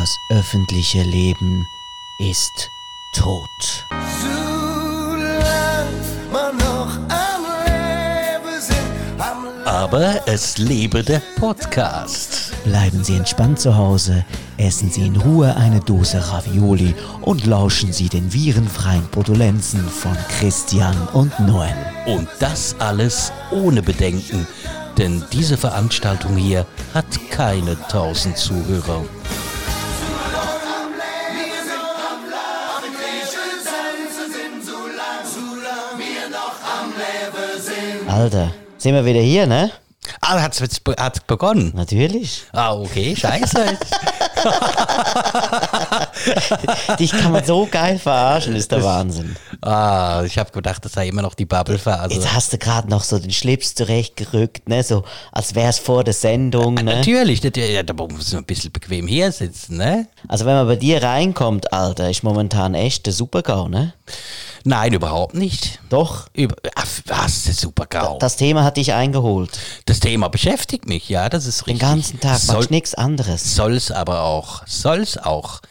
Das öffentliche Leben ist tot. Aber es lebe der Podcast. Bleiben Sie entspannt zu Hause, essen Sie in Ruhe eine Dose Ravioli und lauschen Sie den virenfreien Potulenzen von Christian und Noel. Und das alles ohne Bedenken, denn diese Veranstaltung hier hat keine tausend Zuhörer. Alter, sind wir wieder hier, ne? Ah, hat's jetzt be hat's begonnen? Natürlich. Ah, okay, scheiße. Dich kann man so geil verarschen, ist der Wahnsinn. ah, ich habe gedacht, das sei immer noch die Bubble-Phase. Jetzt hast du gerade noch so den Schlips zurechtgerückt, ne? So als wär's vor der Sendung, ne? Natürlich, natürlich, ja, da muss man ein bisschen bequem hier sitzen, ne? Also wenn man bei dir reinkommt, Alter, ist momentan echt der Super-GAU, ne? Nein, überhaupt nicht. Doch. Über, ach, was, der Super-GAU. Das Thema hat dich eingeholt. Das Thema beschäftigt mich, ja, das ist Den richtig. ganzen Tag Soll, machst nichts anderes. soll's aber auch. Soll's auch.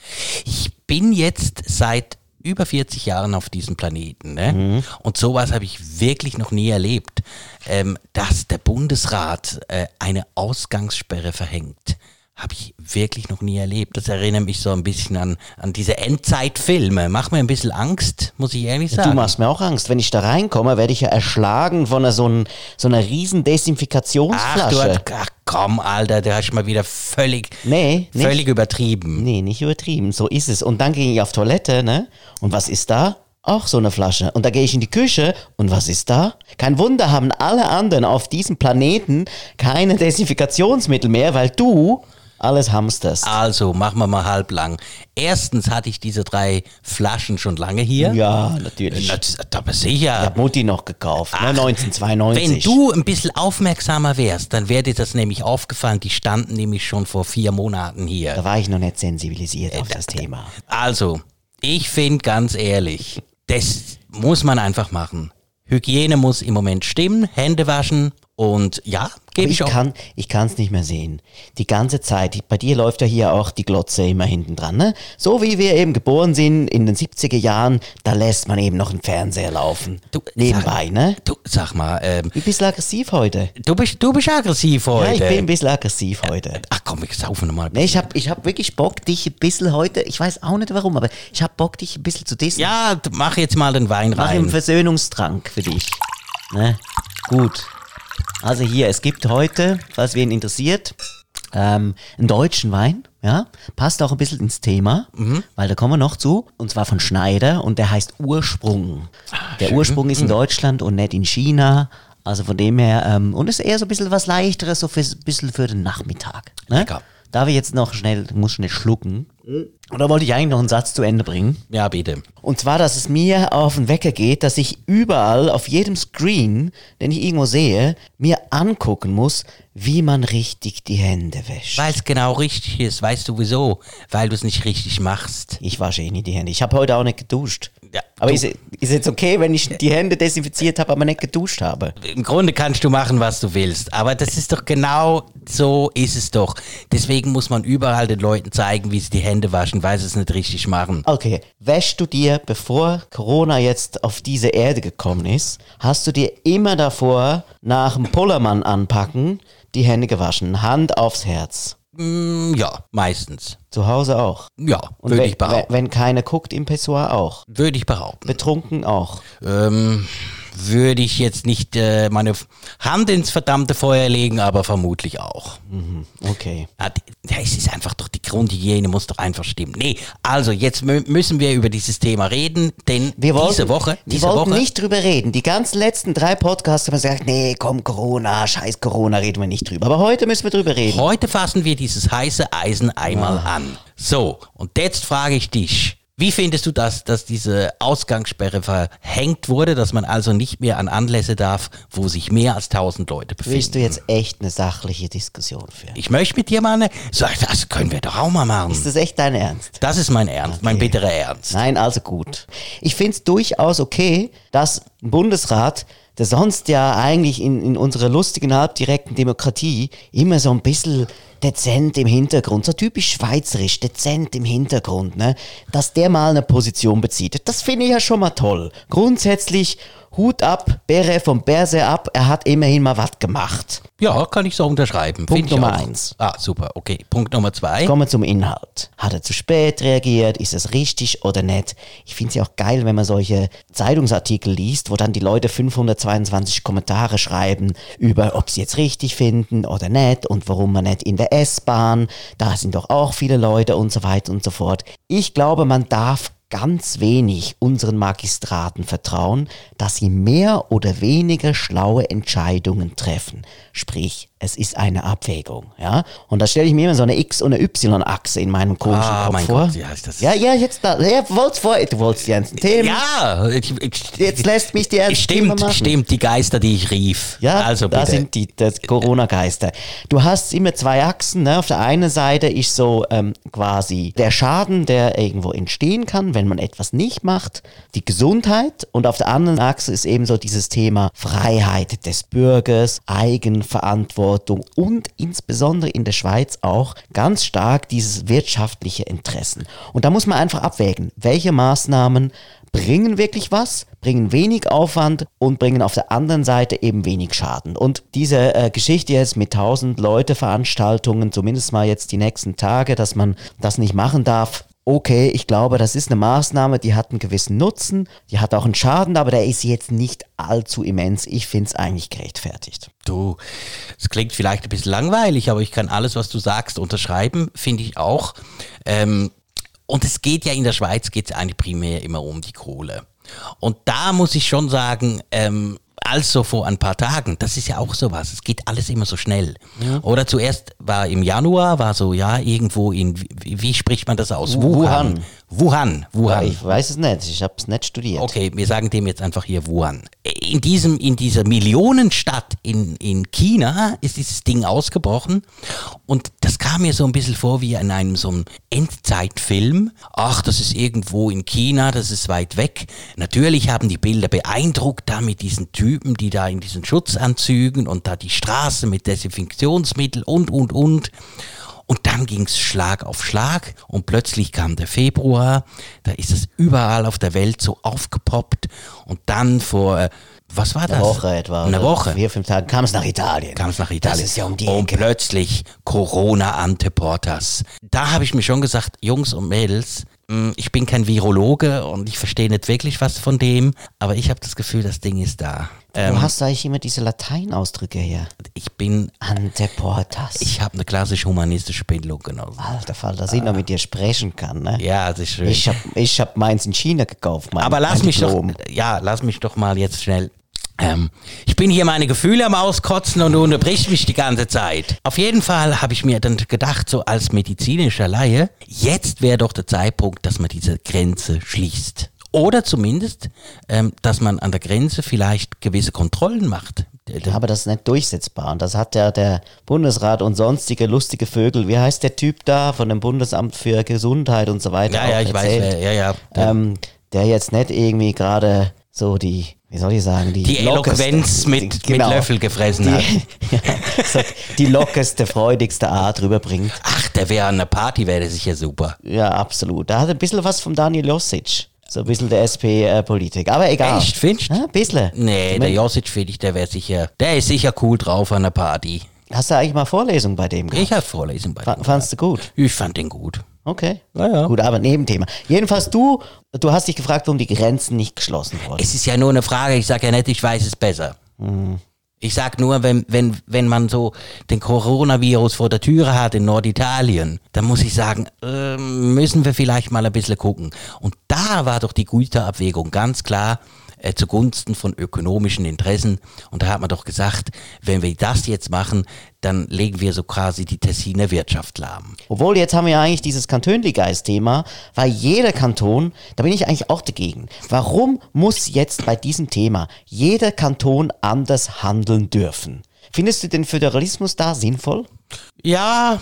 Ich bin jetzt seit über 40 Jahren auf diesem Planeten. Ne? Mhm. Und sowas habe ich wirklich noch nie erlebt, ähm, dass der Bundesrat äh, eine Ausgangssperre verhängt. Habe ich wirklich noch nie erlebt. Das erinnert mich so ein bisschen an, an diese Endzeitfilme. Macht mir ein bisschen Angst, muss ich ehrlich sagen. Du machst mir auch Angst. Wenn ich da reinkomme, werde ich ja erschlagen von einer, so, ein, so einer riesen Ach, du Desinfikationsflasche. hast, ach komm, Alter, du hast mal wieder völlig, Nee, nicht. völlig übertrieben. Nee, nicht übertrieben. So ist es. Und dann gehe ich auf Toilette, ne? Und was ist da? Auch so eine Flasche. Und da gehe ich in die Küche und was ist da? Kein Wunder haben alle anderen auf diesem Planeten keine Desinfikationsmittel mehr, weil du alles hamsterst. Also, machen wir mal halblang. Erstens hatte ich diese drei Flaschen schon lange hier. Ja, natürlich. Na, das- Aber sicher. Ich hab Mutti noch gekauft, ne? Ach, 1992. Wenn du ein bisschen aufmerksamer wärst, dann wäre dir das nämlich aufgefallen. Die standen nämlich schon vor vier Monaten Da hier. war ich noch nicht sensibilisiert auf das Thema. Also, ich finde ganz ehrlich, das muss man einfach machen. Hygiene muss im Moment stimmen, Hände waschen und ja, gebe ich ich kann, ich kann es nicht mehr sehen. Die ganze Zeit. Bei dir läuft ja hier auch die Glotze immer hinten dran, ne? So wie wir eben geboren sind in den 70er Jahren, da lässt man eben noch einen Fernseher laufen. Du, Nebenbei, sag, ne? Du, sag mal, ähm, Wie bist du aggressiv heute? du, bist, du bist aggressiv heute. Ja, ich bin ein bisschen aggressiv heute. Ach komm, wir saufen nochmal. Nee, ich hab, ich hab wirklich Bock, dich ein bisschen heute, ich weiß auch nicht warum, aber ich hab Bock, dich ein bisschen zu dissen. Ja, mach jetzt mal den Wein Mach einen rein. Versöhnungstrank für dich. Ne? Gut. Also hier, es gibt heute, falls wen interessiert, ähm, einen deutschen Wein, ja, passt auch ein bisschen ins Thema, weil da kommen wir noch zu, und zwar von Schneider und der heißt Ursprung. der Ursprung ist in Deutschland und nicht in China, also von dem her, ähm, und ist eher so ein bisschen was leichteres, so ein bisschen für den Nachmittag. Ne? Lecker. Darf ich jetzt noch schnell, muss schnell schlucken. Oder wollte ich eigentlich noch einen Satz zu Ende bringen? Ja, bitte. Und zwar, dass es mir auf den Wecker geht, dass ich überall auf jedem Screen, den ich irgendwo sehe, mir angucken muss, wie man richtig die Hände wäscht. Weil es genau richtig ist, weißt du wieso? Weil du es nicht richtig machst. Ich wasche eh nicht die Hände. Ich habe heute auch nicht geduscht. Ja, aber ist, ist jetzt okay, wenn ich die Hände desinfiziert habe, aber nicht geduscht habe? Im Grunde kannst du machen, was du willst. Aber das ist doch genau so ist es doch. Deswegen muss man überall den Leuten zeigen, wie sie die Hände waschen, weil sie es nicht richtig machen. Okay, wäschst du dir, bevor Corona jetzt auf diese Erde gekommen ist, hast du dir immer davor nach dem Pullermann anpacken die Hände gewaschen, Hand aufs Herz. Mm, ja, meistens. Zu Hause auch. Ja, würde wenn, ich behaupten. wenn keiner guckt im Pissoir auch. Würde ich behaupten. Betrunken auch. Ähm, würde ich jetzt nicht äh, meine Hand ins verdammte Feuer legen, aber vermutlich auch. Okay. Ja, die- ja, es ist einfach doch, die Grundhygiene muss doch einfach stimmen. Nee, also jetzt mü müssen wir über dieses Thema reden, denn Wir wollten, diese Woche, wir diese wollten Woche, nicht drüber reden. Die ganzen letzten drei Podcasts haben wir gesagt, nee, komm, Corona, scheiß Corona, reden wir nicht drüber. Aber heute müssen wir drüber reden. heute fassen wir dieses heiße Eisen einmal Ah. an. So, und jetzt frage ich dich, wie findest du das, dass diese Ausgangssperre verhängt wurde, dass man also nicht mehr an Anlässe darf, wo sich mehr als 1000 Leute befinden? Willst du jetzt echt eine sachliche Diskussion führen? Ich möchte mit dir mal eine, so, das können wir doch auch mal machen. Ist das echt dein Ernst? Das ist mein Ernst, mein bitterer Ernst. Nein, also gut. Ich finde es durchaus okay, dass ein Bundesrat der sonst ja eigentlich in, in unserer lustigen, halbdirekten Demokratie immer so ein bisschen dezent im Hintergrund, so typisch schweizerisch, dezent im Hintergrund, ne? dass der mal eine Position bezieht. Das finde ich ja schon mal toll. Grundsätzlich Hut ab, Bäre vom Bärse ab, er hat immerhin mal was gemacht. Ja, kann ich so unterschreiben. Punkt Nummer auch. eins. Ah, super, okay. Punkt Nummer zwei. Kommen wir zum Inhalt. Hat er zu spät reagiert? Ist es richtig oder nicht? Ich finde es ja auch geil, wenn man solche Zeitungsartikel liest, wo dann die Leute 522 Kommentare schreiben über, ob sie jetzt richtig finden oder nicht und warum man nicht in der S-Bahn, da sind doch auch viele Leute und so weiter und so fort. Ich glaube, man darf ganz wenig unseren Magistraten vertrauen, dass sie mehr oder weniger schlaue Entscheidungen treffen. Sprich, es ist eine Abwägung, ja. Und da stelle ich mir immer so eine X- und eine Y-Achse in meinem komischen Ah, Kopf mein vor. Gott, ja, das- ja, ja, jetzt da, ja, wollt's vor, du wolltest die ganzen Themen. Ja, ich, ich, Jetzt lässt mich die ernst stimmt, machen. stimmt, die Geister, die ich rief. Ja, also da bitte. sind die Corona-Geister. Du hast immer zwei Achsen. Ne? Auf der einen Seite ist so ähm, quasi der Schaden, der irgendwo entstehen kann, wenn man etwas nicht macht, die Gesundheit. Und auf der anderen Achse ist eben so dieses Thema Freiheit des Bürgers, Eigenverantwortung und insbesondere in der Schweiz auch ganz stark dieses wirtschaftliche Interessen. Und da muss man einfach abwägen, welche Maßnahmen bringen wirklich was, bringen wenig Aufwand und bringen auf der anderen Seite eben wenig Schaden. Und diese äh, Geschichte jetzt mit 1000 Leute Veranstaltungen, zumindest mal jetzt die nächsten Tage, dass man das nicht machen darf, okay, ich glaube, das ist eine Maßnahme, die hat einen gewissen Nutzen, die hat auch einen Schaden, aber der ist jetzt nicht allzu immens. Ich finde es eigentlich gerechtfertigt. Du, es klingt vielleicht ein bisschen langweilig, aber ich kann alles, was du sagst, unterschreiben, finde ich auch. Ähm, und es geht ja in der Schweiz geht es eigentlich primär immer um die Kohle. Und da muss ich schon sagen, ähm, also vor ein paar Tagen, das ist ja auch sowas, es geht alles immer so schnell. Oder zuerst war im Januar, war so, ja, irgendwo in, wie, wie spricht man das aus? Wuhan. Wuhan, Ja, Wuhan. ich weiß es nicht, ich habe es nicht studiert. Okay, wir sagen dem jetzt einfach hier Wuhan. In, diesem, in dieser Millionenstadt in, in China ist dieses Ding ausgebrochen und das kam mir so ein bisschen vor wie in einem so einem Endzeitfilm. Ach, das ist irgendwo in China, das ist weit weg. Natürlich haben die Bilder beeindruckt da mit diesen Typen, die da in diesen Schutzanzügen und da die Straße mit Desinfektionsmittel und, und, und. Und dann ging's Schlag auf Schlag und plötzlich kam der Februar, da ist es überall auf der Welt so aufgepoppt und dann vor, äh, was war das? Eine Woche etwa. Eine Woche Vier, fünf Tage kam es nach Italien. kam es nach Italien. Das ist ja um die Und Ecke. plötzlich Corona ante portas. Da habe ich mir schon gesagt, Jungs und Mädels, ich bin kein Virologe und ich verstehe nicht wirklich was von dem, aber ich habe das Gefühl, das Ding ist da. Wo Ähm, hast du eigentlich immer diese Lateinausdrücke her? ich bin, Anteportas. ich habe eine klassische humanistische Bildung genossen. Alter Fall, dass ich noch mit dir sprechen kann, ne? Ja, das ist schön. Ich hab, ich hab meins in China gekauft, mein, Aber lass mein mich doch, Diplom. ja, lass mich doch mal jetzt schnell. Ähm, ich bin hier meine Gefühle am Auskotzen und du unterbrichst mich die ganze Zeit. Auf jeden Fall habe ich mir dann gedacht, so als medizinischer Laie, jetzt wäre doch der Zeitpunkt, dass man diese Grenze schließt. Oder zumindest, ähm, dass man an der Grenze vielleicht gewisse Kontrollen macht. Ja, aber das ist nicht durchsetzbar. Und das hat ja der Bundesrat und sonstige lustige Vögel, wie heißt der Typ da von dem Bundesamt für Gesundheit und so weiter? Ja, ja, ich weiß, erzählt, wer- ja, ja. Ähm, der jetzt nicht irgendwie gerade so die, wie soll ich sagen, die, Die Eloquenz mit, Genau. mit Löffel gefressen hat. die, so, die lockerste, freudigste Art rüberbringt. Ach, der wäre an einer Party, wäre sicher super. Ja, absolut. Da hat ein bisschen was vom Daniel Josic. So ein bisschen der SP-Politik. Aber egal. Echt, findest du? Ja, ein bisschen. Nee, der Josic finde ich, der wäre sicher, der ist sicher cool drauf an der Party. Hast du eigentlich mal Vorlesung bei dem gehabt? Ich habe Vorlesen bei Fa- dem. Fandst du gut? Ich fand den gut. Okay. Ja, ja. Gut, aber Nebenthema. Jedenfalls du, du hast dich gefragt, warum die Grenzen nicht geschlossen wurden. Es ist ja nur eine Frage, ich sage ja nicht, ich weiß es besser. Ich sag nur, wenn, wenn, wenn man so den Coronavirus vor der Türe hat in Norditalien, dann muss ich sagen, ähm, müssen wir vielleicht mal ein bisschen gucken. Und da war doch die Güterabwägung ganz klar äh, zugunsten von ökonomischen Interessen. Und da hat man doch gesagt, wenn wir das jetzt machen, dann legen wir so quasi die Tessiner Wirtschaft lahm. Obwohl, jetzt haben wir ja eigentlich dieses Kantönligeist-Thema, weil jeder Kanton, da bin ich eigentlich auch dagegen. Warum muss jetzt bei diesem Thema jeder Kanton anders handeln dürfen? Findest du den Föderalismus da sinnvoll? Ja,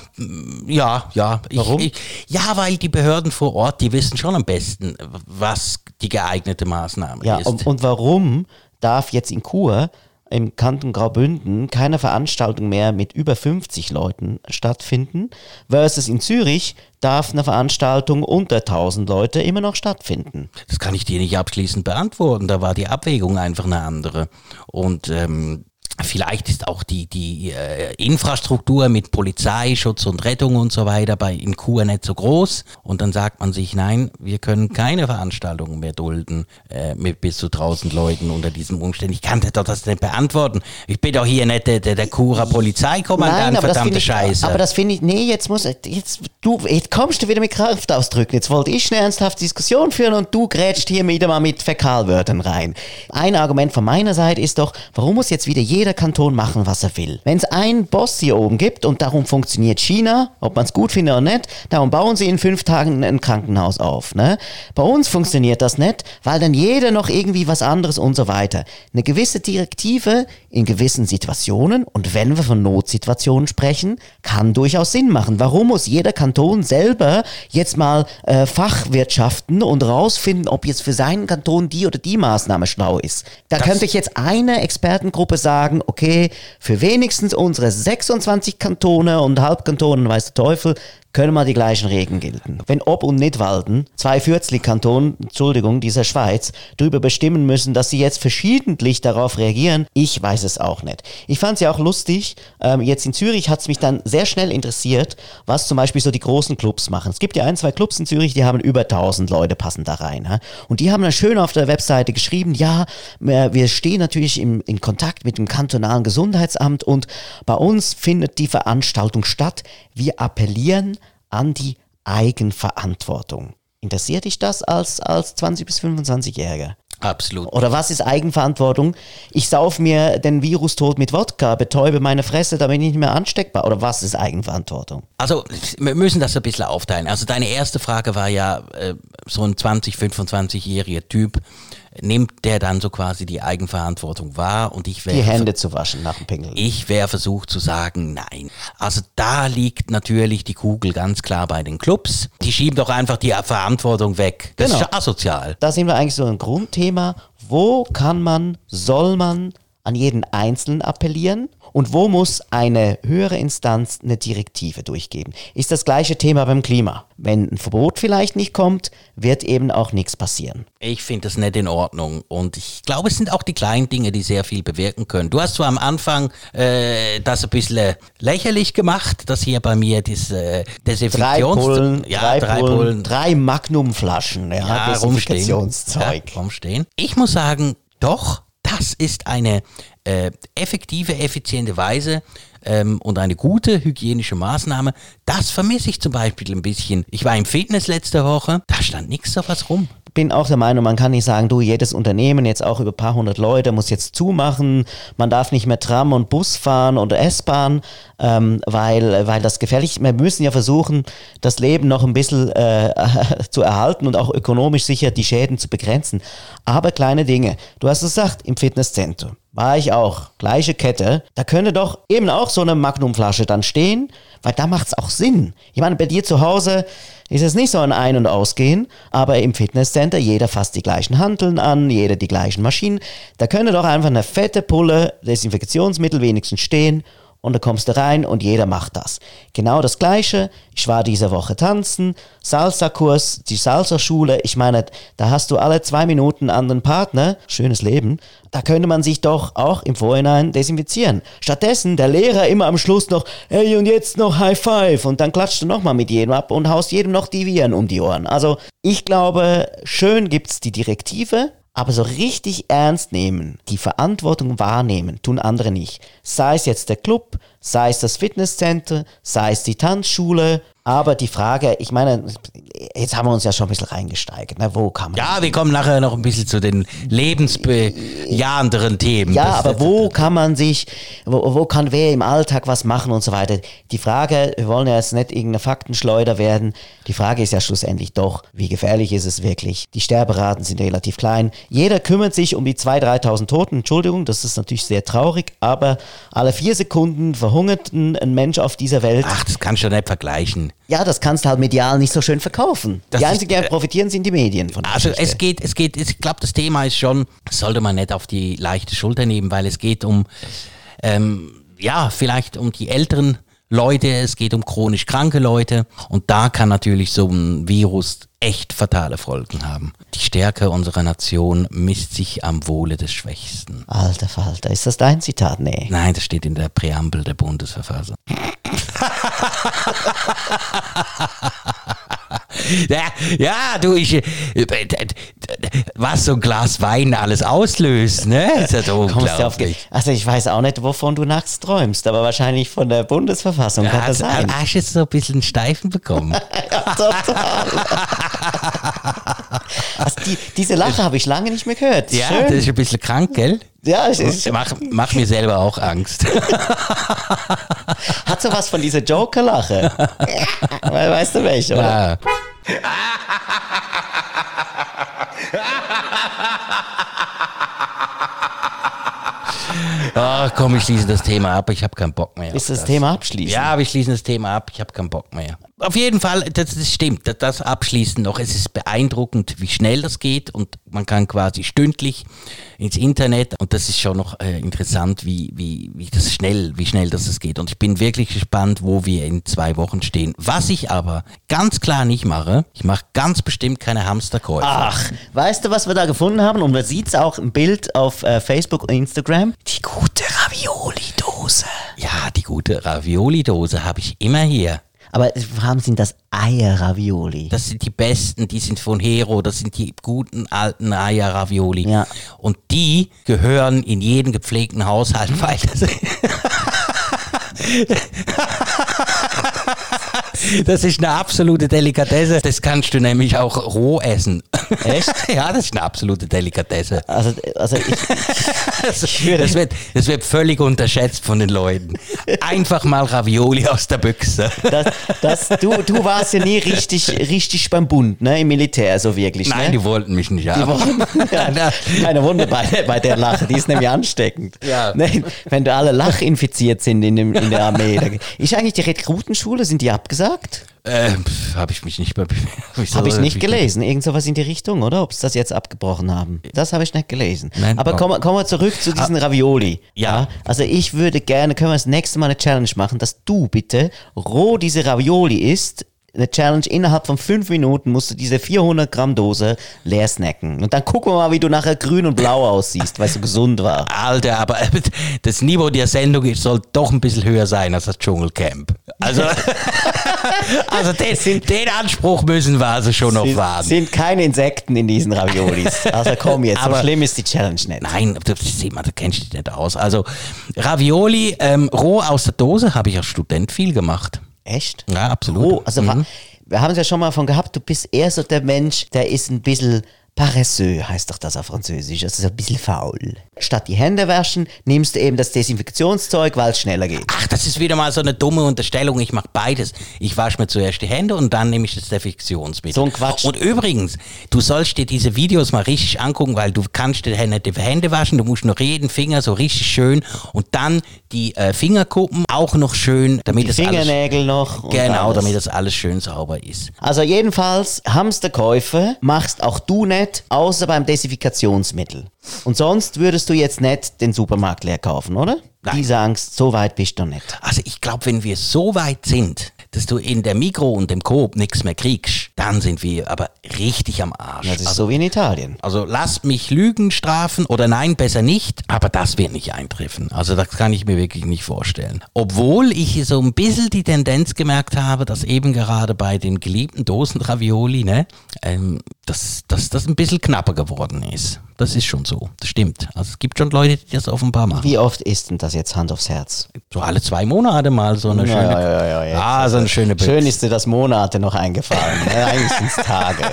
ja, ja. Ich, Warum? Ich, ja, weil die Behörden vor Ort, die wissen schon am besten, was die geeignete Maßnahme Ja, ist. und, und warum darf jetzt in Chur im Kanton Graubünden keine Veranstaltung mehr mit über 50 Leuten stattfinden, versus in Zürich darf eine Veranstaltung unter 1000 Leute immer noch stattfinden. Das kann ich dir nicht abschließend beantworten. Da war die Abwägung einfach eine andere. Und ähm, Vielleicht ist auch die, die äh, Infrastruktur mit Polizei, Schutz und Rettung und so weiter bei in Chur nicht so groß. Und dann sagt man sich, nein, wir können keine Veranstaltungen mehr dulden äh, mit bis zu 1000 Leuten unter diesem Umständen. Ich kann doch das nicht beantworten. Ich bin doch hier nicht der, der, der Churer Polizeikommandant, Nein, aber das verdammte finde ich, Scheiße. aber das finde ich, nee, jetzt muss, jetzt, du, jetzt kommst du wieder mit Kraft ausdrücken. Jetzt wollte ich eine ernsthafte Diskussion führen und du grätscht hier wieder mal mit Fäkalwörtern rein. Ein Argument von meiner Seite ist doch, warum muss jetzt wieder jeder Kanton machen, was er will? Wenn es einen Boss hier oben gibt und darum funktioniert China, ob man es gut findet oder nicht, darum bauen sie in fünf Tagen ein Krankenhaus auf. Ne? Bei uns funktioniert das nicht, weil dann jeder noch irgendwie was anderes und so weiter. Eine gewisse Direktive in gewissen Situationen und wenn wir von Notsituationen sprechen, kann durchaus Sinn machen. Warum muss jeder Kanton selber jetzt mal äh, fachwirtschaften und rausfinden, ob jetzt für seinen Kanton die oder die Maßnahme schlau ist? Da Das- könnte ich jetzt eine Expertengruppe sagen, okay, für wenigstens unsere 26 Kantone und Halbkantone, weiß der Teufel, können mal die gleichen Regeln gelten. Wenn Ob- und Nidwalden, zwei Vierzli-Kantonen, Entschuldigung, dieser Schweiz, darüber bestimmen müssen, dass sie jetzt verschiedentlich darauf reagieren, ich weiß es auch nicht. Ich fand es ja auch lustig, ähm, jetzt in Zürich hat es mich dann sehr schnell interessiert, was zum Beispiel so die großen Clubs machen. Es gibt ja ein, zwei Clubs in Zürich, die haben über 1000 Leute passen da rein. hä? Und die haben dann schön auf der Webseite geschrieben, ja, äh, wir stehen natürlich im, in Kontakt mit dem kantonalen Gesundheitsamt und bei uns findet die Veranstaltung statt. Wir appellieren an die Eigenverantwortung. Interessiert dich das als, als 20- bis 25-Jähriger? Absolut. Oder was ist Eigenverantwortung? Ich sauf mir den Virus tot mit Wodka, betäube meine Fresse, da bin ich nicht mehr ansteckbar. Oder was ist Eigenverantwortung? Also, wir müssen das ein bisschen aufteilen. Also, deine erste Frage war ja, äh, so ein 20-, 25-jähriger Typ, nimmt der dann so quasi die Eigenverantwortung wahr? Und ich wäre Die Hände zu waschen nach dem Pinkeln. Ich wäre versucht zu sagen, nein. Also da liegt natürlich die Kugel ganz klar bei den Clubs. Die schieben doch einfach die Verantwortung weg. Das Genau. ist asozial. Da sind wir eigentlich so ein Grundthema. Wo kann man, soll man an jeden Einzelnen appellieren? Und wo muss eine höhere Instanz eine Direktive durchgeben? Ist das gleiche Thema beim Klima. Wenn ein Verbot vielleicht nicht kommt, wird eben auch nichts passieren. Ich finde das nicht in Ordnung. Und ich glaube, es sind auch die kleinen Dinge, die sehr viel bewirken können. Du hast zwar am Anfang äh, das ein bisschen lächerlich gemacht, dass hier bei mir das äh, Drei Desinfektions... Pullen, ja, drei, Pullen, drei Magnumflaschen, ja, ja, rumstehen. Ja, rumstehen. Ich muss sagen, doch, das ist eine äh, effektive, effiziente Weise ähm, und eine gute hygienische Maßnahme. Das vermisse ich zum Beispiel ein bisschen. Ich war im Fitness letzte Woche, da stand nichts so was rum. Bin auch der Meinung, man kann nicht sagen, du, jedes Unternehmen, jetzt auch über ein paar hundert Leute, muss jetzt zumachen, man darf nicht mehr Tram und Bus fahren oder S-Bahn, ähm, weil, weil das gefährlich ist. Wir müssen ja versuchen, das Leben noch ein bisschen äh, zu erhalten und auch ökonomisch sicher die Schäden zu begrenzen. Aber kleine Dinge. Du hast es gesagt, im Fitnesszentrum war ich auch. Gleiche Kette. Da könnte doch eben auch so eine Magnumflasche dann stehen, weil da macht es auch Sinn. Ich meine, bei dir zu Hause ist es nicht so ein Ein- und Ausgehen, aber im Fitnesscenter jeder fasst die gleichen Hanteln an, jeder die gleichen Maschinen. Da könnte doch einfach eine fette Pulle Desinfektionsmittel wenigstens stehen und da kommst du rein und jeder macht das. Genau das Gleiche. Ich war diese Woche tanzen, Salsa-Kurs, die Salsa-Schule. Ich meine, da hast du alle zwei Minuten einen anderen Partner. Schönes Leben. Da könnte man sich doch auch im Vorhinein desinfizieren. Stattdessen der Lehrer immer am Schluss noch, hey und jetzt noch High Five und dann klatscht du nochmal mit jedem ab und haust jedem noch die Viren um die Ohren. Also ich glaube, schön gibt's die Direktive, aber so richtig ernst nehmen, die Verantwortung wahrnehmen, tun andere nicht. Sei es jetzt der Club, sei es das Fitnesscenter, sei es die Tanzschule. Aber die Frage, ich meine, jetzt haben wir uns ja schon ein bisschen reingesteigert. Ne? Wo kann man Ja, wir kommen nachher noch ein bisschen zu den lebensbejahenderen Themen. Ja, Das- aber wo kann man sich, wo, wo kann wer im Alltag was machen und so weiter? Die Frage, wir wollen ja jetzt nicht irgendeine Faktenschleuder werden. Die Frage ist ja schlussendlich doch, wie gefährlich ist es wirklich? Die Sterberaten sind relativ klein. Jeder kümmert sich um die 2.000, 3.000 Toten. Entschuldigung, das ist natürlich sehr traurig, aber alle vier Sekunden verhungert ein, ein Mensch auf dieser Welt. Ach, das kannst du nicht vergleichen. Ja, das kannst du halt medial nicht so schön verkaufen. Das die einzigen, die profitieren, sind die Medien von Also Geschichte. es geht, es geht, ich glaube, das Thema ist schon, sollte man nicht auf die leichte Schulter nehmen, weil es geht um, ähm, ja, vielleicht um die älteren Leute, es geht um chronisch kranke Leute und da kann natürlich so ein Virus echt fatale Folgen haben. Die Stärke unserer Nation misst sich am Wohle des Schwächsten. Alter Falter, ist das dein Zitat? Nee. Nein, das steht in der Präambel der Bundesverfassung. ja, ja, du, ich, äh, was so ein Glas Wein alles auslöst, ne? Ist ja so Kommst du auf, unglaublich. also ich weiß auch nicht, wovon du nachts träumst, aber wahrscheinlich von der Bundesverfassung kann das Hast, sein. hast du jetzt so ein bisschen Steifen bekommen? Total. also die, diese Lache habe ich lange nicht mehr gehört. ja, Schön. das ist ein bisschen krank, gell? ja, es ist, Mach, mach mir selber auch Angst. hat sowas von dieser Joker-Lache. Weißt du welche, oder? Ja. Ah, komm, ich schließe das Thema ab. Ich habe keinen Bock mehr. Ist auf das Thema abschließen? Ja, aber ich schließe das Thema ab. Ich habe keinen Bock mehr. Auf jeden Fall, das, das stimmt. Das, das Abschließen noch. Es ist beeindruckend, wie schnell das geht und man kann quasi stündlich ins Internet und das ist schon noch äh, interessant, wie, wie, wie das schnell, wie schnell das es geht. Und ich bin wirklich gespannt, wo wir in zwei Wochen stehen. Was ich aber ganz klar nicht mache, ich mache ganz bestimmt keine Hamsterkäufe. Ach, weißt du, was wir da gefunden haben? Und man sieht es auch im Bild auf äh, Facebook und Instagram. Die gute Ravioli-Dose. Ja, die gute Ravioli-Dose habe ich immer hier. Aber vor allem sind das Eier-Ravioli. Das sind die besten, die sind von Hero, das sind die guten alten Eier-Ravioli. Ja. Und die gehören in jeden gepflegten Haushalt, weil das, ist eine absolute Delikatesse. Das kannst du nämlich auch roh essen. Echt? ja, das ist eine absolute Delikatesse. Also, also ich, Das, das, wird, das wird völlig unterschätzt von den Leuten. Einfach mal Ravioli aus der Büchse. das, das, du, du warst ja nie richtig, richtig beim Bund, ne? Im Militär, so wirklich. Nein, ne? die wollten mich nicht haben. Ja, keine Wunder bei, bei der Lache, die ist nämlich ansteckend. Ja. Ne, wenn da alle lachinfiziert sind in, dem, in der Armee. Da, ist eigentlich die Rekrutenschule, sind die abgesagt? Äh, Habe ich mich nicht. Wieso? Habe ich nicht Wie- gelesen. Irgend sowas in die Richtung, oder? Ob sie das jetzt abgebrochen haben. Das habe ich nicht gelesen. Nein. Aber kommen wir- kommen wir zurück zu diesen Ravioli. Ja. Also ich würde gerne, können wir das nächste Mal eine Challenge machen, dass du bitte roh diese Ravioli isst. Eine Challenge, innerhalb von fünf Minuten musst du diese 400 Gramm Dose leer snacken. Und dann gucken wir mal, wie du nachher grün und blau aussiehst, weil es so gesund war. Alter, aber das Niveau der Sendung soll doch ein bisschen höher sein als das Dschungelcamp. Also, also den, den Anspruch müssen wir also schon noch sind, wahren. sind keine Insekten in diesen Raviolis. Also komm jetzt, so Aber- schlimm ist die Challenge nicht. Nein, das sieht man, da kennst du dich nicht aus. Also Ravioli ähm, roh aus der Dose habe ich als Student viel gemacht. Echt? Ja, absolut. Oh, also wa- wir haben es ja schon mal von gehabt, du bist eher so der Mensch, der ist ein bisschen paresseux, heißt doch das auf Französisch, also so ein bisschen faul. Statt die Hände waschen, nimmst du eben das Desinfektionszeug, weil es schneller geht. Ach, das ist wieder mal so eine dumme Unterstellung. Ich mache beides. Ich wasche mir zuerst die Hände und dann nehme ich das Desinfektionsmittel. So ein Quatsch. Und übrigens, du sollst dir diese Videos mal richtig angucken, weil du kannst dir nicht die Hände waschen, du musst noch jeden Finger so richtig schön und dann die äh, Fingerkuppen auch noch schön, damit Die das alles, Fingernägel noch. und genau, alles. damit das alles schön sauber ist. Also jedenfalls, Hamsterkäufe machst auch du nicht, außer beim Desinfikationsmittel. Und sonst würdest du jetzt nicht den Supermarkt leer kaufen, oder? Nein. Diese Angst, so weit bist du nicht. Also ich glaube, wenn wir so weit sind, dass du in der Mikro und dem Coop nichts mehr kriegst, dann sind wir aber richtig am Arsch. Das ist also, so wie in Italien. also lasst mich Lügen strafen oder nein, besser nicht, aber das wird nicht eintreffen. Also das kann ich mir wirklich nicht vorstellen. Obwohl ich so ein bisschen die Tendenz gemerkt habe, dass eben gerade bei den geliebten Dosen Ravioli, ne, ähm, dass, dass das ein bisschen knapper geworden ist. Das ist schon so. Das stimmt. Also es gibt schon Leute, die das offenbar machen. Wie oft ist denn das jetzt Hand aufs Herz? So alle zwei Monate mal so eine Ja, schöne. ja, ja, ja, ah, so eine schöne Büchse. Schön ist dir das Monate noch eingefallen. ne? Eigentlich sind es Tage.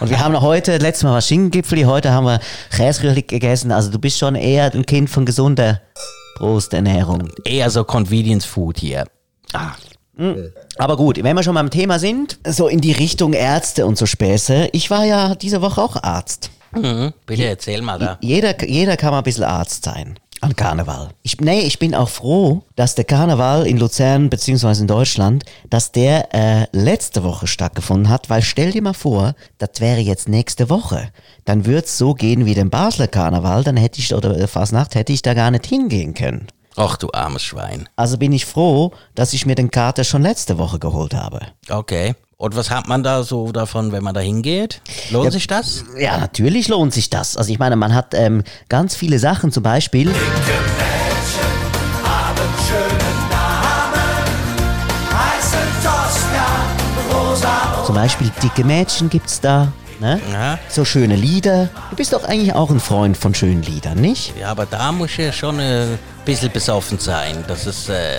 Und wir haben noch heute, letztes Mal war Schinkengipfel, heute haben wir Käserührli gegessen. Also du bist schon eher ein Kind von gesunder Brusternährung. Eher so Convenience Food hier. Ah, Aber gut, wenn wir schon beim Thema sind, so in die Richtung Ärzte und so Späße. Ich war ja diese Woche auch Arzt. mhm. Bitte erzähl mal da. Jeder, jeder kann mal ein bisschen Arzt sein. an Karneval. Ich, nee, ich bin auch froh, dass der Karneval in Luzern beziehungsweise in Deutschland, dass der äh, letzte Woche stattgefunden hat, weil stell dir mal vor, das wäre jetzt nächste Woche. Dann würde es so gehen wie den Basler Karneval, dann hätte ich, oder äh, Fasnacht, hätte ich da gar nicht hingehen können. Ach du armes Schwein. Also bin ich froh, dass ich mir den Kater schon letzte Woche geholt habe. Okay. Und was hat man da so davon, wenn man da hingeht? Lohnt sich das? Ja, natürlich lohnt sich das. Also ich meine, man hat ähm, ganz viele Sachen, zum Beispiel. Zum Beispiel dicke Mädchen gibt's da. Ne? Ja. So schöne Lieder. Du bist doch eigentlich auch ein Freund von schönen Liedern, nicht? Ja, aber da muss ja schon äh, ein bisschen besoffen sein. Das ist, äh,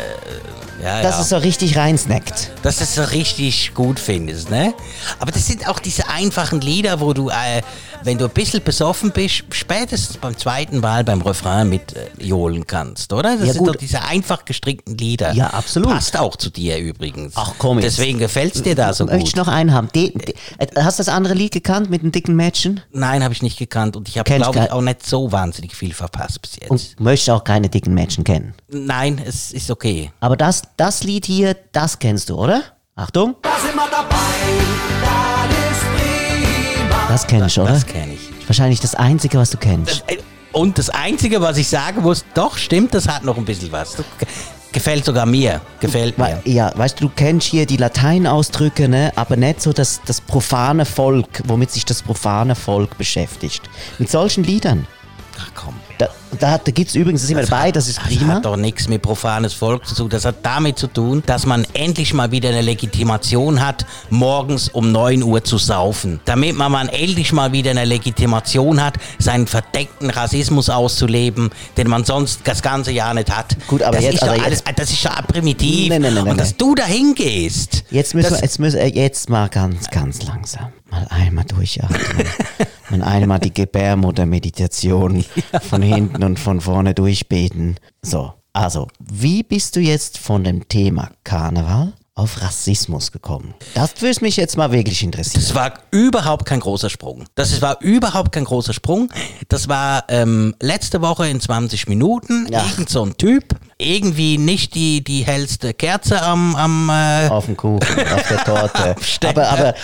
ja, Das ja. ist so richtig reinsnackt. dass es so richtig gut findest, ne? Aber das sind auch diese einfachen Lieder, wo du, äh, wenn du ein bisschen besoffen bist, spätestens beim zweiten Mal beim Refrain mit äh, kannst, oder? Das Ja, sind gut. doch diese einfach gestrickten Lieder. Ja, absolut. Passt auch zu dir übrigens. Ach, komm jetzt. Deswegen gefällt es dir da so Möchte ich gut. noch einen haben? De, äh, hast du das andere Lied gekannt mit dem dicken Mädchen? Nein, habe ich nicht gekannt und ich habe, glaube ich, auch nicht so wahnsinnig viel verpasst bis jetzt. Und möchte auch keine dicken Mädchen kennen. Nein, es ist okay. Aber das, das Lied hier, das kennst du, oder? Achtung. Da sind wir dabei, das ist prima. Das kennst du, oder? Das kenne ich. Wahrscheinlich das Einzige, was du kennst. Äh, Und das Einzige, was ich sagen muss, doch, stimmt, das hat noch ein bisschen was. Gefällt sogar mir. Gefällt mir. Ja, weißt du, du kennst hier die Lateinausdrücke, ne? aber nicht so das, das profane Volk, womit sich das profane Volk beschäftigt. Mit solchen Liedern. Ach komm. Da, da, da gibt es übrigens, das sind wir dabei, das ist Das prima. hat doch nichts mit profanes Volk zu tun. Das hat damit zu tun, dass man endlich mal wieder eine Legitimation hat, morgens um 9 Uhr zu saufen. Damit man, man endlich mal wieder eine Legitimation hat, seinen verdeckten Rassismus auszuleben, den man sonst das ganze Jahr nicht hat. Gut, aber das jetzt- ist doch alles, das ist doch primitiv. Nee, nee, nee, Und dass du da hingehst. Jetzt müssen das, wir, jetzt müssen, jetzt mal ganz, ganz langsam. Mal einmal durchatmen. und einmal die Gebärmuttermeditation von hinten und von vorne durchbeten. So, also, wie bist du jetzt von dem Thema Karneval auf Rassismus gekommen? Das würde mich jetzt mal wirklich interessieren. Das war überhaupt kein großer Sprung. Das war überhaupt kein großer Sprung. Das war ähm, letzte Woche in 20 Minuten. Ja. Irgend so ein Typ. Irgendwie nicht die, die hellste Kerze am, am äh, Auf dem Kuchen, auf der Torte. Aber, aber.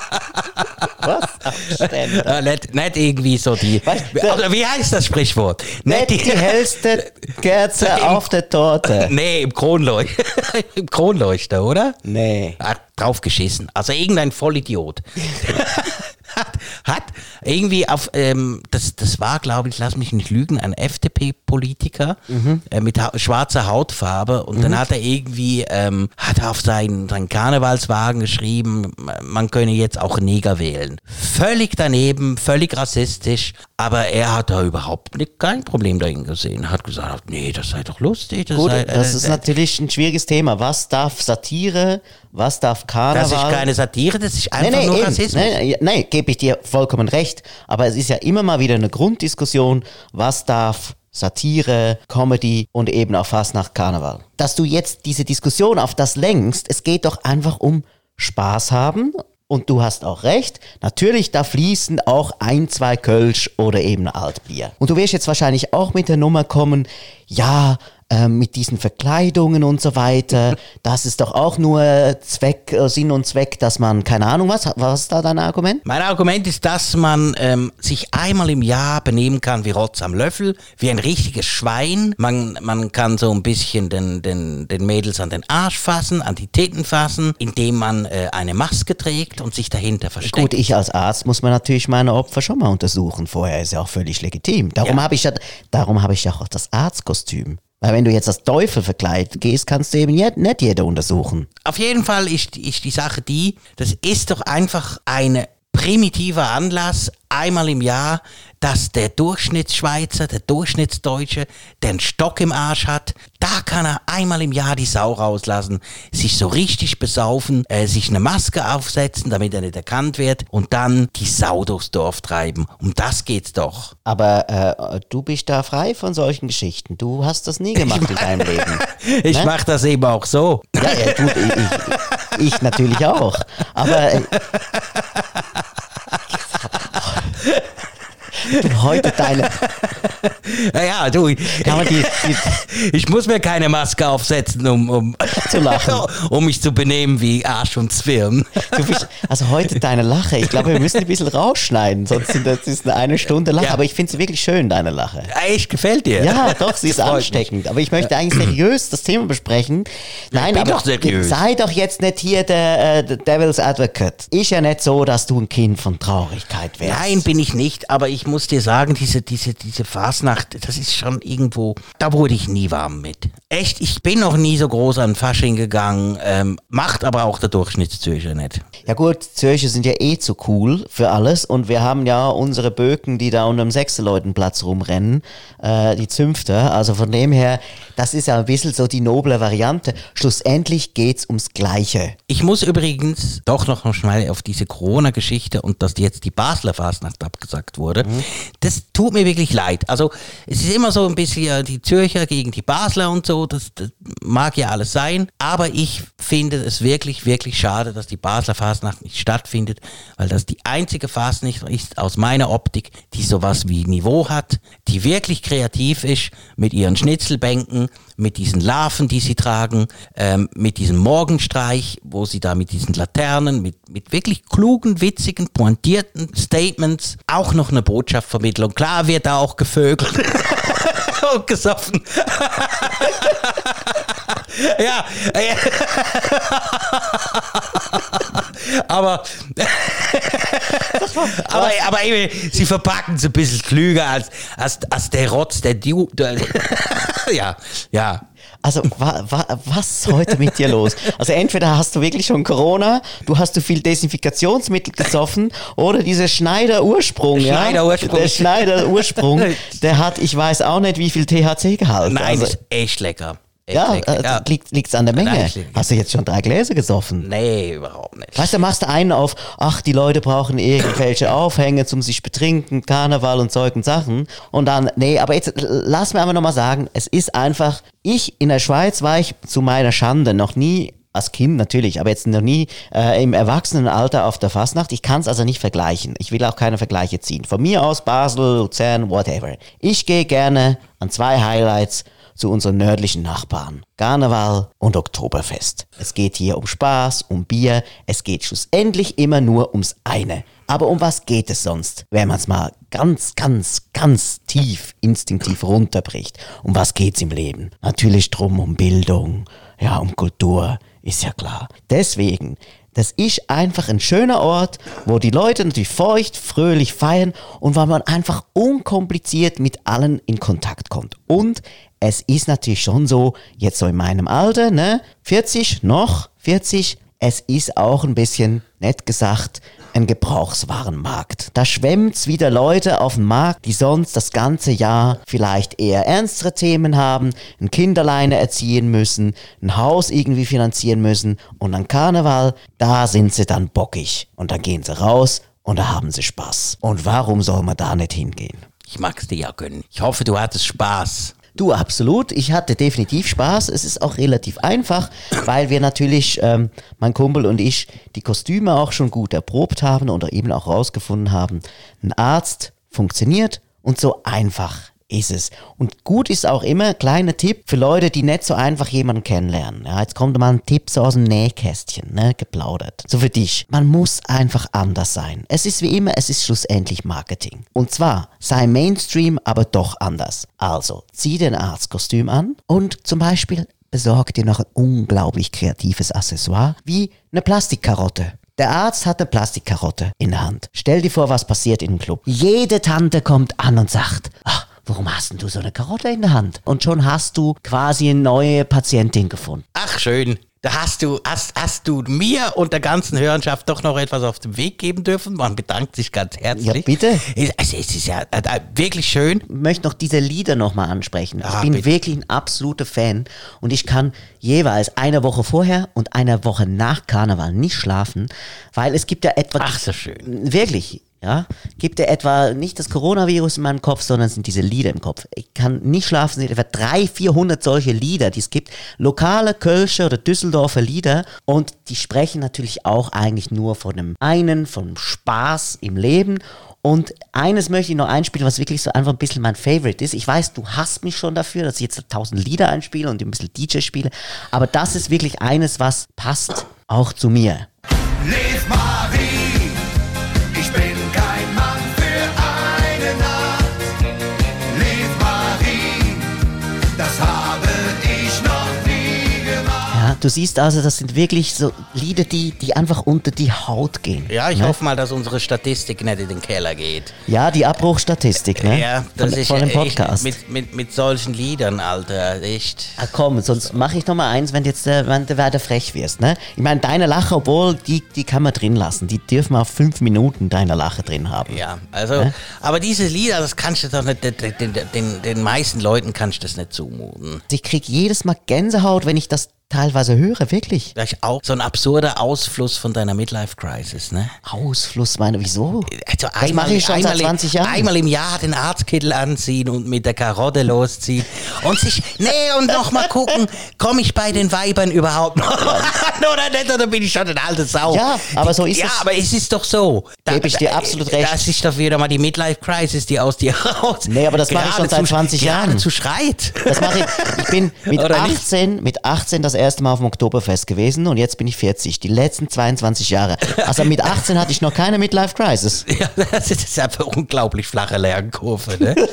Was hab ich. Was? Abstände. äh, nicht, nicht irgendwie so die. Weißt Also, wie heißt das Sprichwort? Nicht die hellste Kerze auf der Torte. Nee, im Kronleuchter. Im Kronleuchter, oder? Nee. Hat draufgeschissen. Also irgendein Vollidiot. hat, hat irgendwie auf, ähm, das, das war, glaube ich, lass mich nicht lügen, ein FDP-Politiker äh, mit ha schwarzer Hautfarbe und dann hat er irgendwie, ähm, hat auf seinen, seinen Karnevalswagen geschrieben, man könne jetzt auch Neger wählen. Völlig daneben, völlig rassistisch, aber er hat da überhaupt nicht, kein Problem dahin gesehen. Hat gesagt, nee, das sei doch lustig. Das, Gut, sei, das äh, ist natürlich ein schwieriges Thema. Was darf Satire? Was darf Karneval? das ist keine Satire, das ist einfach Nee, nee, nur eben. Rassismus. Nee, nee, gebe ich dir vollkommen recht. Aber es ist ja immer mal wieder eine Grunddiskussion, was darf Satire, Comedy und eben auch fast nach Karneval. Dass du jetzt diese Diskussion auf das lenkst, es geht doch einfach um Spaß haben. Und du hast auch recht, natürlich, da fließen auch ein, zwei Kölsch oder eben Altbier. Und du wirst jetzt wahrscheinlich auch mit der Nummer kommen, ja, ähm, mit diesen Verkleidungen und so weiter, das ist doch auch nur Zweck, äh, Sinn und Zweck, dass man, keine Ahnung, was, was ist da dein Argument? Mein Argument ist, dass man ähm, sich einmal im Jahr benehmen kann wie Rotz am Löffel, wie ein richtiges Schwein. Man, man kann so ein bisschen den, den, den Mädels an den Arsch fassen, an die Titten fassen, indem man äh, eine Maske trägt und sich dahinter versteckt. Gut, ich als Arzt muss man natürlich meine Opfer schon mal untersuchen. Vorher ist ja auch völlig legitim. Darum Ja. habe ich ja, darum habe ich ja auch das Arztkostüm. Weil wenn du jetzt als Teufel verkleidet gehst, kannst du eben nicht jeder untersuchen. Auf jeden Fall ist, ist die Sache die, das ist doch einfach ein primitiver Anlass, einmal im Jahr, dass der Durchschnittsschweizer, der Durchschnittsdeutsche, der einen Stock im Arsch hat, da kann er einmal im Jahr die Sau rauslassen, sich so richtig besaufen, äh, sich eine Maske aufsetzen, damit er nicht erkannt wird und dann die Sau durchs Dorf treiben. Um das geht's doch. Aber äh, du bist da frei von solchen Geschichten. Du hast das nie gemacht in deinem Leben. Ich Ne? mach das eben auch so. Ja, ja du, ich, ich, ich natürlich auch. Aber äh, heute deine, Naja, du, man die, die ich muss mir keine Maske aufsetzen, um, um Zu lachen. um mich zu benehmen wie Arsch und Zwirn. Du bist, also heute deine Lache. Ich glaube, wir müssen ein bisschen rausschneiden, sonst sind das ist eine, eine Stunde Lache. Ja. Aber ich finde sie wirklich schön, deine Lache. Echt, gefällt dir? Ja, doch, sie ist ansteckend. Aber ich möchte eigentlich seriös das Thema besprechen. Nein, bin aber doch seriös. sei doch jetzt nicht hier der, äh, der Devil's Advocate. Ist ja nicht so, dass du ein Kind von Traurigkeit wärst. Nein, bin ich nicht, aber ich muss dir sagen, diese, diese, diese Fasnacht, das ist schon irgendwo, da wurde ich nie warm mit. Echt, ich bin noch nie so groß an Fasching gegangen, ähm, macht aber auch der Durchschnittszürcher nicht. Ja gut, Zürcher sind ja eh zu cool für alles und wir haben ja unsere Böken, die da unter dem Sechseleutenplatz rumrennen, äh, die Zünfte. Also von dem her, das ist ja ein bisschen so die noble Variante. Schlussendlich geht's ums Gleiche. Ich muss übrigens doch noch mal auf diese Corona-Geschichte und dass jetzt die Basler Fastnacht abgesagt wurde. Das tut mir wirklich leid. Also es ist immer so ein bisschen äh, die Zürcher gegen die Basler und so. Das, das mag ja alles sein. Aber ich finde es wirklich, wirklich schade, dass die Basler Fastnacht nicht stattfindet, weil das die einzige Fastnacht ist aus meiner Optik, die sowas wie Niveau hat, die wirklich kreativ ist mit ihren Schnitzelbänken, mit diesen Larven, die sie tragen, ähm, mit diesem Morgenstreich, wo sie da mit diesen Laternen, mit, mit wirklich klugen, witzigen, pointierten Statements auch noch eine Botschaft vermitteln. Und klar wird da auch gevögelt und gesoffen. ja, äh, aber, aber, aber eben, sie verpacken es ein bisschen klüger als, als, als der Rotz, der du, der, ja, ja. Also wa, wa, was ist heute mit dir los? Also entweder hast du wirklich schon Corona, du hast zu viel Desinfektionsmittel gesoffen oder dieser Schneider-Ursprung. Ja? Schneider-Ursprung. Der Schneider-Ursprung, der hat, ich weiß auch nicht, wie viel THC-Gehalt. Nein, also, ist echt lecker. Ja, äh, ja. liegt liegt's an der Menge. Nein, Hast du jetzt schon drei Gläser gesoffen? Nee, überhaupt nicht. Weißt du, machst du einen auf, ach, die Leute brauchen irgendwelche Aufhänge zum sich betrinken, Karneval und Zeug und Sachen. Und dann, nee, aber jetzt lass mir einfach nochmal sagen, es ist einfach, ich in der Schweiz war ich zu meiner Schande noch nie als Kind natürlich, aber jetzt noch nie äh, im Erwachsenenalter auf der Fastnacht. Ich kann es also nicht vergleichen. Ich will auch keine Vergleiche ziehen. Von mir aus Basel, Luzern, whatever. Ich gehe gerne an zwei Highlights zu unseren nördlichen Nachbarn. Karneval und Oktoberfest. Es geht hier um Spaß, um Bier. Es geht schlussendlich immer nur ums eine. Aber um was geht es sonst, wenn man es mal ganz, ganz, ganz tief instinktiv runterbricht? Um was geht's im Leben? Natürlich drum um Bildung, ja, um Kultur, ist ja klar. Deswegen, das ist einfach ein schöner Ort, wo die Leute natürlich feucht, fröhlich feiern und weil man einfach unkompliziert mit allen in Kontakt kommt. Und es ist natürlich schon so, jetzt so in meinem Alter, ne, 40, noch 40, es ist auch ein bisschen, nett gesagt, ein Gebrauchswarenmarkt. Da schwemmt's wieder Leute auf den Markt, die sonst das ganze Jahr vielleicht eher ernstere Themen haben, ein Kinderleine erziehen müssen, ein Haus irgendwie finanzieren müssen und an Karneval, da sind sie dann bockig und dann gehen sie raus und da haben sie Spaß. Und warum soll man da nicht hingehen? Ich mag's dir ja gönnen. Ich hoffe, du hattest Spaß. Du, absolut. Ich hatte definitiv Spaß. Es ist auch relativ einfach, weil wir natürlich, ähm, mein Kumpel und ich, die Kostüme auch schon gut erprobt haben oder eben auch rausgefunden haben, ein Arzt funktioniert und so einfach ist es. Und gut ist auch immer, kleiner Tipp für Leute, die nicht so einfach jemanden kennenlernen. Ja, jetzt kommt mal ein Tipp so aus dem Nähkästchen, ne, geplaudert. So für dich. Man muss einfach anders sein. Es ist wie immer, es ist schlussendlich Marketing. Und zwar, sei Mainstream, aber doch anders. Also, zieh den Arztkostüm an und zum Beispiel besorg dir noch ein unglaublich kreatives Accessoire, wie eine Plastikkarotte. Der Arzt hat eine Plastikkarotte in der Hand. Stell dir vor, was passiert in dem Club. Jede Tante kommt an und sagt, ach, warum hast denn du so eine Karotte in der Hand? Und schon hast du quasi eine neue Patientin gefunden. Ach, schön. Da hast du, hast, hast du mir und der ganzen Hörenschaft doch noch etwas auf den Weg geben dürfen. Man bedankt sich ganz herzlich. Ja, bitte. Es, es ist ja äh, äh, wirklich schön. Ich möchte noch diese Lieder nochmal ansprechen. Ich Ah, bin bitte. wirklich ein absoluter Fan und ich kann jeweils eine Woche vorher und eine Woche nach Karneval nicht schlafen, weil es gibt ja etwa... Ach, so schön. Wirklich, ja. Gibt ja etwa nicht das Coronavirus in meinem Kopf, sondern sind diese Lieder im Kopf. Ich kann nicht schlafen, sind etwa 300, 400 solche Lieder, die es gibt. Lokale Kölsche oder Düsseldorfer Lieder und die sprechen natürlich auch eigentlich nur von dem einen, vom Spaß im Leben Und eines möchte ich noch einspielen, was wirklich so einfach ein bisschen mein Favorite ist. Ich weiß, du hasst mich schon dafür, dass ich jetzt tausend Lieder einspiele und ein bisschen DJ spiele. Aber das ist wirklich eines, was passt auch zu mir. Liv Marie, du siehst also, das sind wirklich so Lieder, die, die einfach unter die Haut gehen. Ja, ich ne? hoffe mal, dass unsere Statistik nicht in den Keller geht. Ja, die Abbruchstatistik, ne? Ja, das von, ist von dem echt Podcast. Mit, mit, mit solchen Liedern, Alter, echt. Ah, komm, sonst mache ich noch mal eins, wenn du jetzt äh, wenn du weiter frech wirst, ne? Ich meine, deine Lache, obwohl, die, die kann man drin lassen. Die dürfen wir auf fünf Minuten deine Lache drin haben. Ja, also, aber diese Lieder, das kannst du doch nicht, den, den, den, den meisten Leuten kannst du das nicht zumuten. Ich krieg jedes Mal Gänsehaut, wenn ich das teilweise höre, wirklich. Vielleicht auch so ein absurder Ausfluss von deiner Midlife-Crisis, ne? Ausfluss, meine, wieso? Also Das mache ich schon seit einmal, 20 Jahren. Einmal im Jahr den Arztkittel anziehen und mit der Karotte losziehen und sich, nee, und noch mal gucken, komme ich bei den Weibern überhaupt noch an oder nicht, oder bin ich schon eine alte Sau? Ja, aber so ist ja, es. aber es ist doch so. Geb ich dir absolut recht. Das ist doch wieder mal die Midlife-Crisis, die aus dir raus. Nee, aber das mache ich schon seit geradezu- 20 Jahren. Geradezu schreit. Das mache ich. Ich bin mit Oder nicht? 18, mit 18 das erste Mal auf dem Oktoberfest gewesen und jetzt bin ich 40. Die letzten 22 Jahre. Also mit 18 hatte ich noch keine Midlife Crisis. Ja, das ist einfach unglaublich flache Lernkurve, ne?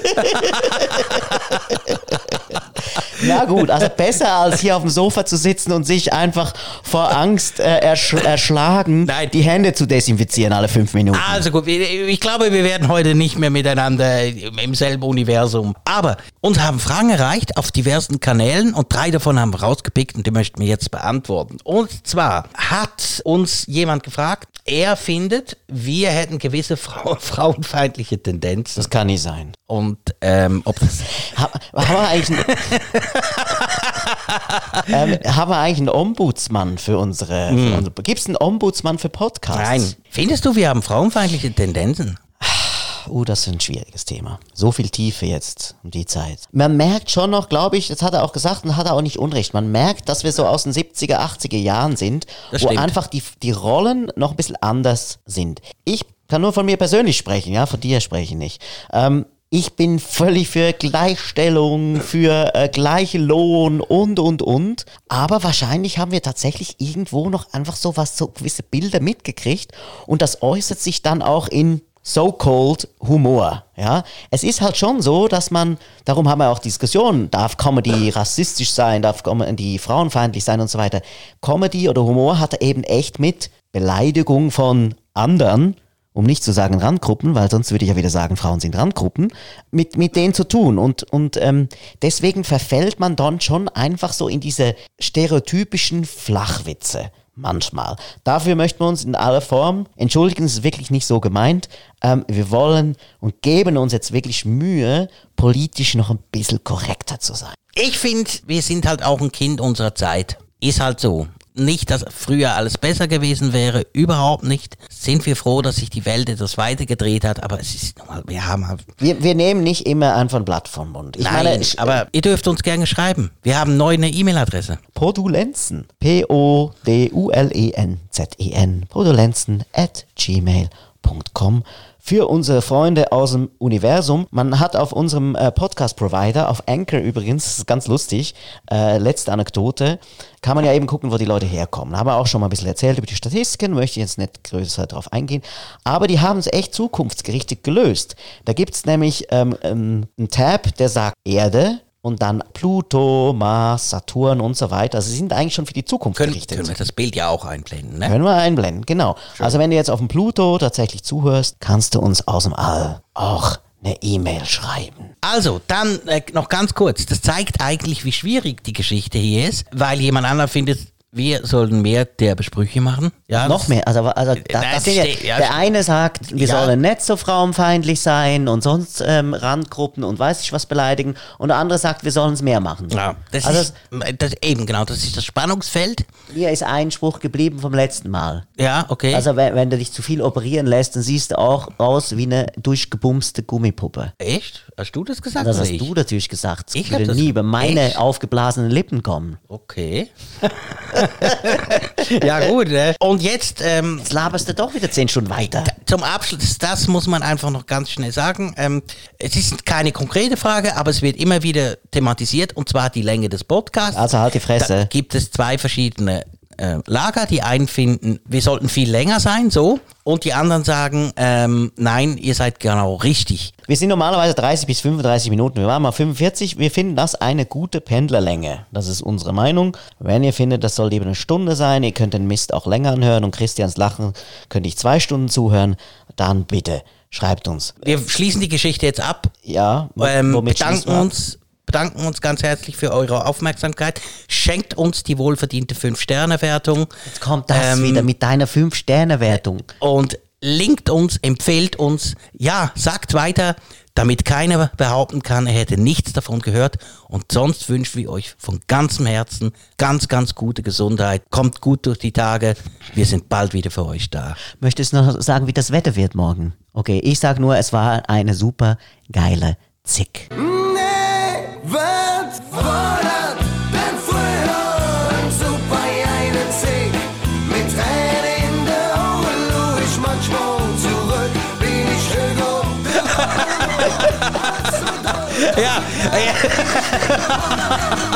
Ja gut, also besser als hier auf dem Sofa zu sitzen und sich einfach vor Angst äh, ersch erschlagen, Nein. die Hände zu desinfizieren alle fünf Minuten. Also gut, ich glaube, wir werden heute nicht mehr miteinander im selben Universum. Aber uns haben Fragen erreicht auf diversen Kanälen und drei davon haben wir rausgepickt und die möchten wir jetzt beantworten. Und zwar hat uns jemand gefragt, er findet, wir hätten gewisse Frau frauenfeindliche Tendenzen. Das kann nicht sein. Und ähm, ob das Ha, haben, wir eigentlich einen, ähm, haben wir eigentlich einen Ombudsmann für unsere... Für unsere Gibt es einen Ombudsmann für Podcasts? Nein. Findest du, wir haben frauenfeindliche Tendenzen? Oh, das ist ein schwieriges Thema. So viel Tiefe jetzt um die Zeit. Man merkt schon noch, glaube ich, das hat er auch gesagt und hat er auch nicht unrecht. Man merkt, dass wir so aus den 70er, 80er Jahren sind, Das wo stimmt. einfach die, die Rollen noch ein bisschen anders sind. Ich kann nur von mir persönlich sprechen, ja, von dir spreche ich nicht. Ähm, ich bin völlig für Gleichstellung, für äh, gleiche Lohn und, und, und. Aber wahrscheinlich haben wir tatsächlich irgendwo noch einfach so was, so gewisse Bilder mitgekriegt. Und das äußert sich dann auch in so-called Humor. Ja, es ist halt schon so, dass man, darum haben wir auch Diskussionen, darf Comedy rassistisch sein, darf Comedy frauenfeindlich sein und so weiter. Comedy oder Humor hat eben echt mit Beleidigung von anderen, um nicht zu sagen Randgruppen, weil sonst würde ich ja wieder sagen, Frauen sind Randgruppen, mit, mit denen zu tun. Und, und ähm, deswegen verfällt man dann schon einfach so in diese stereotypischen Flachwitze manchmal. Dafür möchten wir uns in aller Form entschuldigen, es ist wirklich nicht so gemeint. Ähm, wir wollen und geben uns jetzt wirklich Mühe, politisch noch ein bisschen korrekter zu sein. Ich finde, wir sind halt auch ein Kind unserer Zeit. Ist halt so. Nicht, dass früher alles besser gewesen wäre, überhaupt nicht. Sind wir froh, dass sich die Welt etwas weiter gedreht hat, aber es ist normal, wir haben halt. Wir, wir nehmen nicht immer einfach ein Blatt vom Mund. Ich Nein, meine, ich, aber ihr dürft uns gerne schreiben. Wir haben neu eine E-Mail-Adresse. Podulenzen. P-O-D-U-L-E-N-Z-E-N. Podulenzen at gmail.com. Für unsere Freunde aus dem Universum. Man hat auf unserem äh, Podcast-Provider, auf Anchor übrigens, ganz lustig, äh, letzte Anekdote, kann man ja eben gucken, wo die Leute herkommen. Haben wir auch schon mal ein bisschen erzählt über die Statistiken, möchte ich jetzt nicht größer darauf eingehen. Aber die haben es echt zukunftsgerichtet gelöst. Da gibt es nämlich ähm, ähm, einen Tab, der sagt Erde, und dann Pluto, Mars, Saturn und so weiter. Also sie sind eigentlich schon für die Zukunft Können, gerichtet. können wir das Bild ja auch einblenden, ne? Können wir einblenden, genau. Also wenn du jetzt auf dem Pluto tatsächlich zuhörst, kannst du uns aus dem All auch eine E-Mail schreiben. Also, dann äh, noch ganz kurz. Das zeigt eigentlich, wie schwierig die Geschichte hier ist, weil jemand anderer findet, wir sollten mehr derbe Sprüche machen. Ja, Noch mehr, also, also da, Nein, das sind ja, ja, der eine sagt, wir Ja. sollen nicht so frauenfeindlich sein und sonst ähm, Randgruppen und weiß ich was beleidigen und der andere sagt, wir sollen es mehr machen. Ja, das also ist das, eben genau, das ist das Spannungsfeld. mir ist ein Spruch geblieben vom letzten Mal. Ja, okay. Also wenn, wenn du dich zu viel operieren lässt, dann siehst du auch aus wie eine durchgebumste Gummipuppe. Echt? Hast du das gesagt? Das hast ich? du natürlich gesagt. Ich Ich würde nie über meine Echt? aufgeblasenen Lippen kommen. Okay. ja, gut. Ne? Und jetzt ähm, Jetzt laberst du doch wieder zehn Stunden weiter. zum Abschluss, das muss man einfach noch ganz schnell sagen. Ähm, es ist keine konkrete Frage, aber es wird immer wieder thematisiert und zwar die Länge des Podcasts. Also halt die Fresse. Da gibt es zwei verschiedene äh, Lager. Die einen finden, wir sollten viel länger sein, so. Und die anderen sagen, ähm, nein, ihr seid genau richtig. Wir sind normalerweise 30 bis 35 Minuten. Wir waren mal 45. Wir finden das eine gute Pendlerlänge. Das ist unsere Meinung. Wenn ihr findet, das soll lieber eine Stunde sein, ihr könnt den Mist auch länger anhören und Christians Lachen könnte ich zwei Stunden zuhören, dann bitte schreibt uns. Wir schließen die Geschichte jetzt ab. Ja, Ähm, bedanken uns, bedanken uns ganz herzlich für eure Aufmerksamkeit. Schenkt uns die wohlverdiente 5-Sterne-Wertung. Jetzt kommt das Ähm, wieder mit deiner 5-Sterne-Wertung. und linkt uns, empfehlt uns, ja, sagt weiter, damit keiner behaupten kann, er hätte nichts davon gehört. Und sonst wünschen wir euch von ganzem Herzen ganz, ganz gute Gesundheit. Kommt gut durch die Tage. Wir sind bald wieder für euch da. Möchtest du noch sagen, wie das Wetter wird morgen? Okay, ich sag nur, es war eine super geile Zick. Nee, wat fordert denn früher super einen Sieg? Mit Tränen in der Augen luh ich manchmal zurück, bin ich Hugo. Ja, ja.